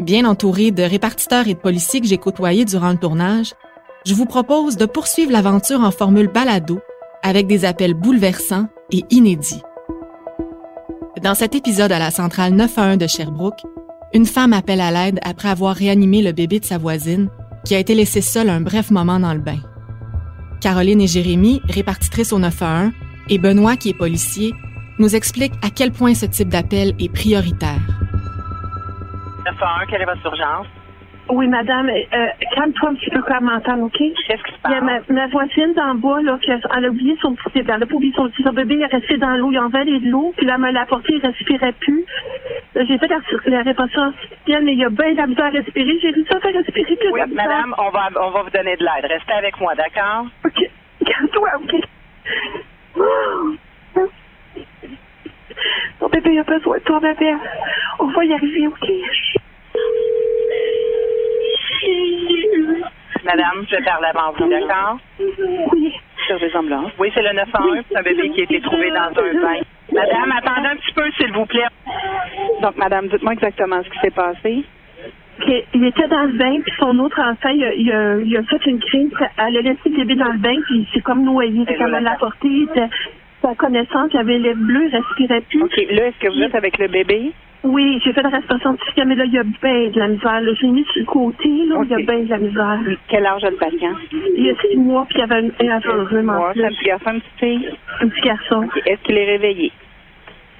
Bien entouré de répartiteurs et de policiers que j'ai côtoyés durant le tournage, je vous propose de poursuivre l'aventure en formule balado avec des appels bouleversants et inédits. Dans cet épisode à la centrale 911 de Sherbrooke, une femme appelle à l'aide après avoir réanimé le bébé de sa voisine qui a été laissé seul un bref moment dans le bain. Caroline et Jérémy, répartitrices au 911, et Benoît, qui est policier, nous expliquent à quel point ce type d'appel est prioritaire. 911, quelle est votre urgence? Oui, madame, euh, calme-toi un petit peu quand m'entendre, OK? Qu'est-ce qui se Il y a passe? ma, ma voisine d'en bas, là, qui a, elle a oublié son petit bébé. Elle a pas oublié son petit son bébé, il est resté dans l'eau, il a envalé de l'eau, puis là, elle me l'a apporté, il respirait plus. J'ai fait la, la réparation artificielle, mais il a bien de la misère à respirer. J'ai réussi à faire respirer de Oui, madame, on va, on va vous donner de l'aide. Restez avec moi, d'accord? OK. Calme-toi, OK? Ton bébé a besoin de toi, bébé. On va y arriver, OK? Madame, je vais parler avant vous, d'accord? Oui. Service ambulance. Oui, c'est le 911. C'est un bébé qui a été trouvé dans un bain. Madame, attendez un petit peu, s'il vous plaît. Donc, madame, dites-moi exactement ce qui s'est passé. Il était dans le bain, puis son autre enfant, il a, il a, il a fait une crise. Elle a laissé le bébé dans le bain, puis il s'est comme noyé. Qu'elle me l'a était, sa connaissance, il avait les bleus, il respirait plus. OK, là, est-ce que vous êtes avec le bébé? Oui, j'ai fait la respiration artificielle, mais là, il y a bien de la misère. là. J'ai mis sur le côté, là, il y a bien de la misère. Quel âge a le patient? Il y a six mois, puis il y avait un, un aveuglement. Moi, c'est un petit garçon, une petite fille. Un petit garçon. Est-ce qu'il est réveillé?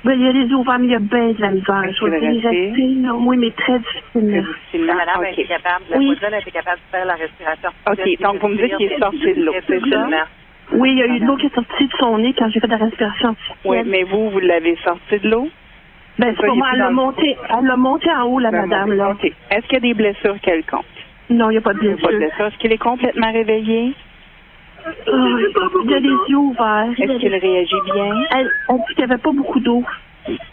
Ben, il y a les yeux ouverts, mais il y a bien de la misère. Je veux dire, est oui, mais très difficilement. Difficilement. Madame a OK. été capable, la Oui. voisine a été capable de faire la respiration. OK, donc vous me dites qu'il est sorti de l'eau, c'est ça? Absolument. Oui, il y a eu de l'eau qui est sortie de son nez quand j'ai fait la respiration. Oui, mais vous, vous l'avez sorti de l'eau? Ben, c'est pour moi, elle l'a le- monté, monté en haut, la madame, là. OK. Est-ce qu'il y a des blessures quelconques? Non, il n'y a pas de a blessures. Est-ce qu'il est complètement réveillé? Ah, il a les yeux ouverts. Est-ce qu'il réagit bien? Elle, dit qu'il n'y avait pas beaucoup d'eau.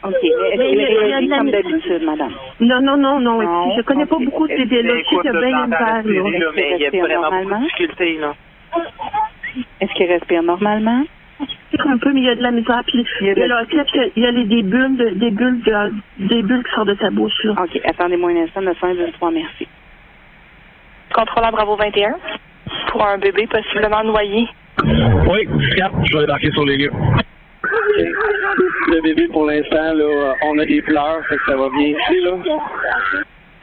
OK. Est-ce qu'il a- a réagit comme d'habitude, madame? Non, non, non, non. Non, Je connais pas beaucoup de bébés là. Je sais qu'il y a bien une il y a vraiment beaucoup de difficultés, là. Est-ce qu'il respire normalement? Un peu, mais il y a de la misère. Puis, Il y a de il y a, la- là, tu sais, il y a les, des bulles, de- des bulles, de- des bulles qui sortent de sa bouche, là. OK. Attendez-moi un instant. 923, merci. Contrôleur Bravo 21 pour un bébé possiblement noyé. Oui, Cap, je vais débarquer sur les lieux. Le bébé, pour l'instant, là, on a des pleurs, fait que ça va bien ici, là.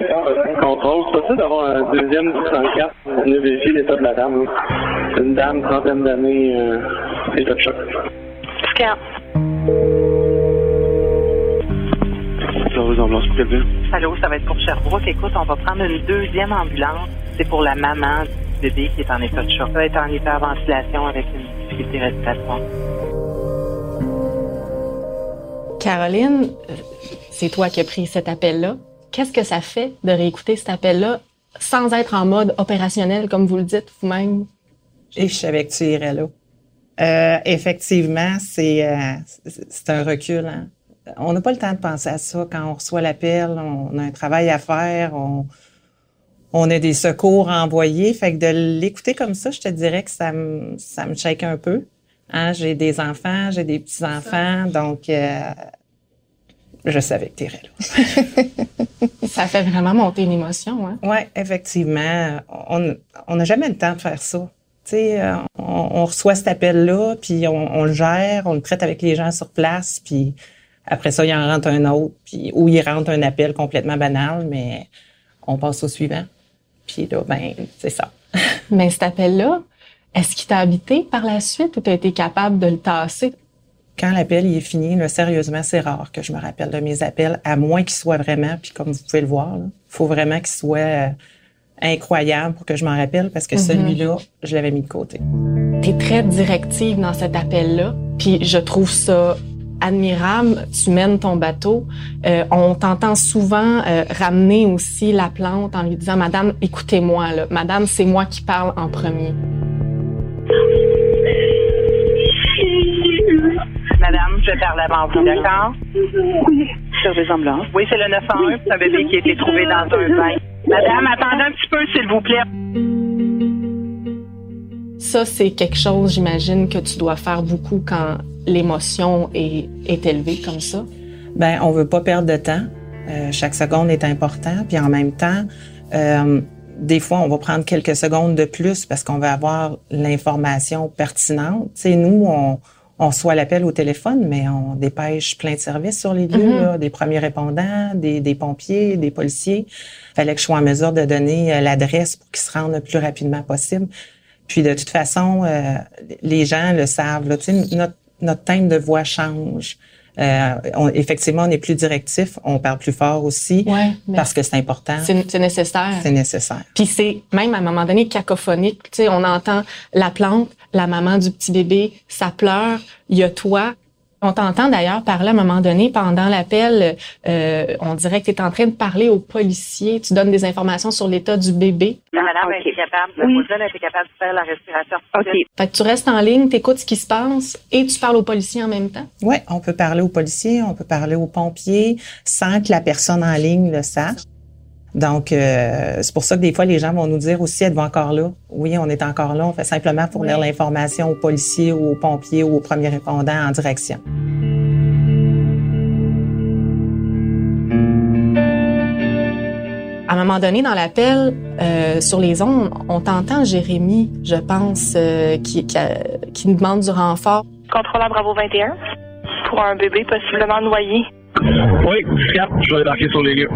Euh, Contrôle, c'est possible d'avoir un deuxième 104. On a vérifié l'état de la dame. là. C'est une dame, trentaine d'années, euh, état de choc. Ville? Allô, ça va être pour Sherbrooke. Écoute, on va prendre une deuxième ambulance. C'est pour la maman du bébé qui est en état de choc. Ça va être en hyperventilation avec une difficulté respiratoire. Caroline, c'est toi qui as pris cet appel-là. Qu'est-ce que ça fait de réécouter cet appel-là sans être en mode opérationnel, comme vous le dites vous-même? Et je savais que tu irais là. Euh, effectivement, c'est euh, c'est un recul. hein. On n'a pas le temps de penser à ça quand on reçoit l'appel. On a un travail à faire. On, on a des secours à envoyer. Fait que de l'écouter comme ça, je te dirais que ça me ça me shake un peu. Hein, j'ai des enfants, j'ai des petits enfants, donc euh, je savais que tu irais là. Ça fait vraiment monter une émotion, hein? Oui, effectivement. On on n'a jamais le temps de faire ça. Euh, on, on reçoit cet appel-là, puis on, on le gère, on le traite avec les gens sur place, puis après ça, il en rentre un autre, puis ou il rentre un appel complètement banal, mais on passe au suivant. Puis là, ben, c'est ça. Mais cet appel-là, est-ce qu'il t'a habité par la suite ou t'as été capable de le tasser? Quand l'appel il est fini, là, sérieusement, c'est rare que je me rappelle de mes appels, à moins qu'il soit vraiment, puis comme vous pouvez le voir, il faut vraiment qu'il soit euh, incroyable pour que je m'en rappelle, parce que celui-là, je l'avais mis de côté. T'es très directive dans cet appel-là, puis je trouve ça admirable. Tu mènes ton bateau. Euh, on t'entend souvent euh, ramener aussi la plante en lui disant, Madame, écoutez-moi. Madame, c'est moi qui parle en premier. Madame, je vais parler avant vous, d'accord? Oui. Service ambulance. Oui, c'est le 911. C'est un bébé qui a été trouvé dans un bain. Madame, attendez un petit peu, s'il vous plaît. Ça, c'est quelque chose, j'imagine, que tu dois faire beaucoup quand l'émotion est, est élevée comme ça. Ben, on veut pas perdre de temps. Euh, chaque seconde est important. Puis en même temps, euh, des fois, on va prendre quelques secondes de plus parce qu'on va avoir l'information pertinente. Tu sais, nous, on, on reçoit l'appel au téléphone, mais on dépêche plein de services sur les lieux, Mhm. là, des premiers répondants, des, des pompiers, des policiers. Fallait que je sois en mesure de donner euh, l'adresse pour qu'ils se rendent le plus rapidement possible. Puis de toute façon, euh, les gens le savent. Là, notre, notre thème de voix change. Euh, on- effectivement, on est plus directif, on parle plus fort aussi Ouais, parce que c'est important, c'est c'est nécessaire. c'est nécessaire. Puis c'est même à un moment donné cacophonique. Tu sais, on entend la plante, la maman du petit bébé, ça pleure, il y a toi. On t'entend d'ailleurs parler à un moment donné pendant l'appel. euh, on dirait que tu es en train de parler aux policiers. Tu donnes des informations sur l'état du bébé? Madame capable, la Oui. Maudrine a été capable de faire la respiration. OK. Fait que tu restes en ligne, tu écoutes ce qui se passe et tu parles aux policiers en même temps? Oui, on peut parler aux policiers, on peut parler aux pompiers sans que la personne en ligne le sache. Donc, euh, c'est pour ça que des fois, les gens vont nous dire aussi, êtes-vous encore là? Oui, on est encore là. On fait simplement fournir l'information aux policiers ou aux pompiers ou aux premiers répondants en direction. À un moment donné, dans l'appel, euh, sur les ondes, on t'entend Jérémy, je pense, euh, qui, qui, a- qui nous demande du renfort. Contrôleur Bravo 21 pour un bébé possiblement noyé. Oui, cap, je vais débarquer sur les lieux.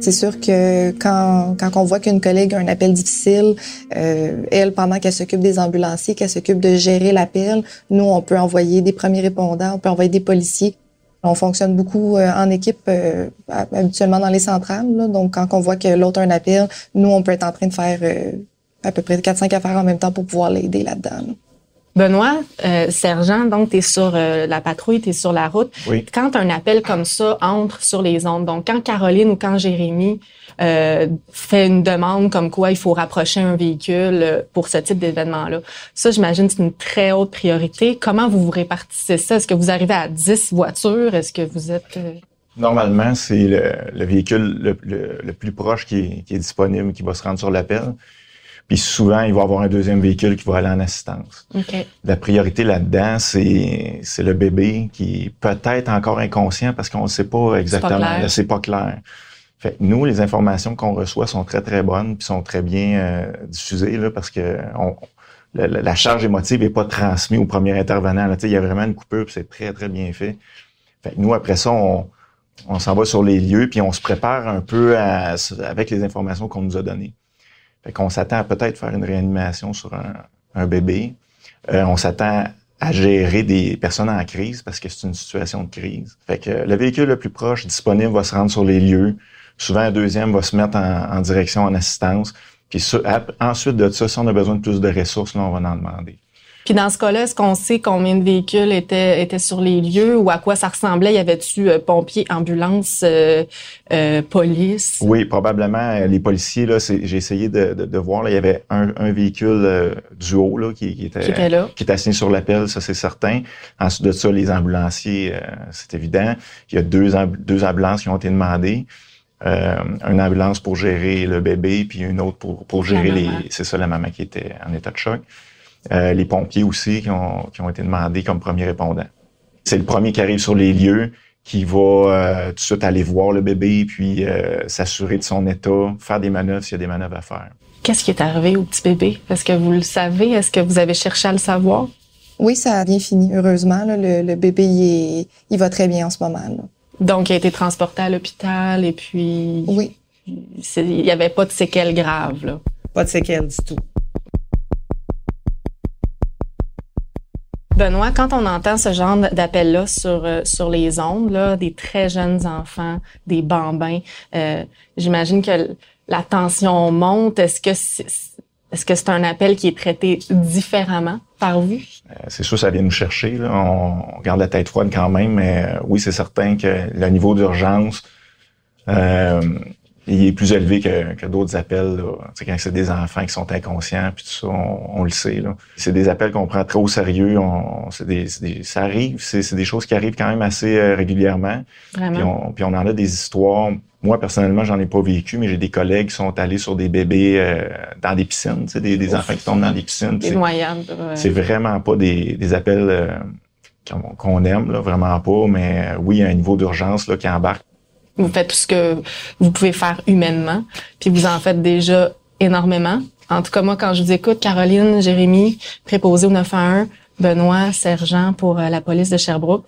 C'est sûr que quand, quand on voit qu'une collègue a un appel difficile, euh, elle, pendant qu'elle s'occupe des ambulanciers, qu'elle s'occupe de gérer l'appel, nous, on peut envoyer des premiers répondants, on peut envoyer des policiers. On fonctionne beaucoup euh, en équipe euh, habituellement dans les centrales. là. Donc, quand on voit que l'autre a un appel, nous, on peut être en train de faire euh, à peu près 4-5 affaires en même temps pour pouvoir l'aider là-dedans. là. Benoît, euh, sergent, donc tu es sur euh, la patrouille, tu es sur la route. Oui. Quand un appel comme ça entre sur les ondes, donc quand Caroline ou quand Jérémy euh, fait une demande comme quoi il faut rapprocher un véhicule euh, pour ce type d'événement-là, ça, j'imagine, c'est une très haute priorité. Comment vous vous répartissez ça? Est-ce que vous arrivez à 10 voitures? Est-ce que vous êtes... euh, Normalement, c'est le, le véhicule le, le- le plus proche qui est, qui est disponible, qui va se rendre sur l'appel. Puis souvent, il va y avoir un deuxième véhicule qui va aller en assistance. OK. La priorité là-dedans, c'est c'est le bébé qui est peut-être encore inconscient parce qu'on ne sait pas exactement. clair. là, C'est pas clair. Fait que nous, les informations qu'on reçoit sont très, très bonnes puis sont très bien euh, diffusées là, parce que on, la, la- charge émotive n'est pas transmise au premier intervenant. Là. Tu sais, Il y a vraiment une coupure puis c'est très, très bien fait. Fait que nous, après ça, on, on s'en va sur les lieux puis on se prépare un peu à- avec les informations qu'on nous a données. Qu'on s'attend à peut-être faire une réanimation sur un, un bébé. Euh, on s'attend à gérer des personnes en crise parce que c'est une situation de crise. Fait que le véhicule le plus proche disponible va se rendre sur les lieux. Souvent, un deuxième va se mettre en, en direction en assistance. Puis ensuite de ça, si on a besoin de plus de ressources, là, on va en demander. Puis dans ce cas-là, est-ce qu'on sait combien de véhicules étaient, étaient sur les lieux ou à quoi ça ressemblait? Y avait-tu euh, pompiers, ambulances, euh, euh, police? Oui, probablement. euh, Les policiers, là, c'est- j'ai essayé de, de, de voir, là, il y avait un, un véhicule euh, du haut là, qui, qui était, Qui était là. qui assigné sur l'appel, ça c'est certain. Ensuite de ça, les ambulanciers, euh, c'est évident. Il y a deux, deux ambulances qui ont été demandées. Euh, une ambulance pour gérer le bébé, puis une autre pour, pour gérer les... C'est ça, la maman qui était en état de choc. Euh, les pompiers aussi qui ont, qui ont été demandés comme premiers répondants. C'est le premier qui arrive sur les lieux qui va euh, tout de suite aller voir le bébé, puis euh, s'assurer de son état, faire des manœuvres s'il y a des manœuvres à faire. Qu'est-ce qui est arrivé au petit bébé? Est-ce que vous le savez? Est-ce que vous avez cherché à le savoir? Oui, ça a bien fini, heureusement. là. Le, le bébé, il, est- il va très bien en ce moment. là. Donc, il a été transporté à l'hôpital et puis Oui. il n'y avait pas de séquelles graves. Là. Pas de séquelles du tout. Benoît, quand on entend ce genre d'appel-là sur, euh, sur les ondes, là, des très jeunes enfants, des bambins, euh, j'imagine que la tension monte. Est-ce que c'est, est-ce que c'est un appel qui est traité différemment? par vous? Euh, c'est sûr, ça vient nous chercher. Là. On, garde la tête froide quand même, mais euh, oui, c'est certain que le niveau d'urgence, il est plus élevé que, que d'autres appels. Là. quand c'est des enfants qui sont inconscients, puis tout ça, on, le sait. C'est des appels qu'on prend très au sérieux. On, c'est des, des, ça arrive, c'est, des choses qui arrivent quand même assez régulièrement. Vraiment? Puis on, puis on en a des histoires moi, personnellement, j'en ai pas vécu, mais j'ai des collègues qui sont allés sur des bébés euh, dans des piscines, tu sais, des, des enfants qui tombent dans des piscines. Des noyades. C'est vraiment pas des, des appels euh, qu'on aime, là, vraiment pas, mais euh, oui, il y a un niveau d'urgence là, qui embarque. Vous faites tout ce que vous pouvez faire humainement, puis vous en faites déjà énormément. En tout cas, moi, quand je vous écoute, Caroline, Jérémy, préposé au 911, Benoît, sergent pour la police de Sherbrooke,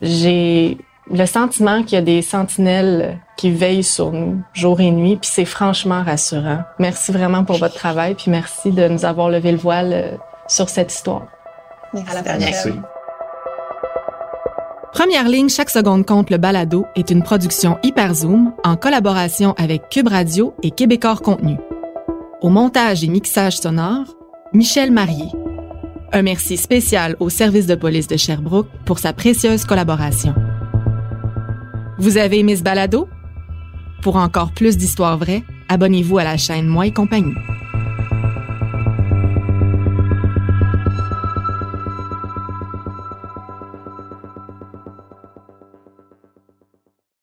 j'ai le sentiment qu'il y a des sentinelles qui veillent sur nous jour et nuit, puis c'est franchement rassurant. Merci vraiment pour votre travail, puis merci de nous avoir levé le voile euh, sur cette histoire. Merci. À la Merci. Première ligne, chaque seconde compte le balado est une production Hyperzoom en collaboration avec Cube Radio et Québecor Contenu. Au montage et mixage sonore, Michel Marié. Un merci spécial au service de police de Sherbrooke pour sa précieuse collaboration. Vous avez aimé ce balado? Pour encore plus d'histoires vraies, abonnez-vous à la chaîne Moi et compagnie.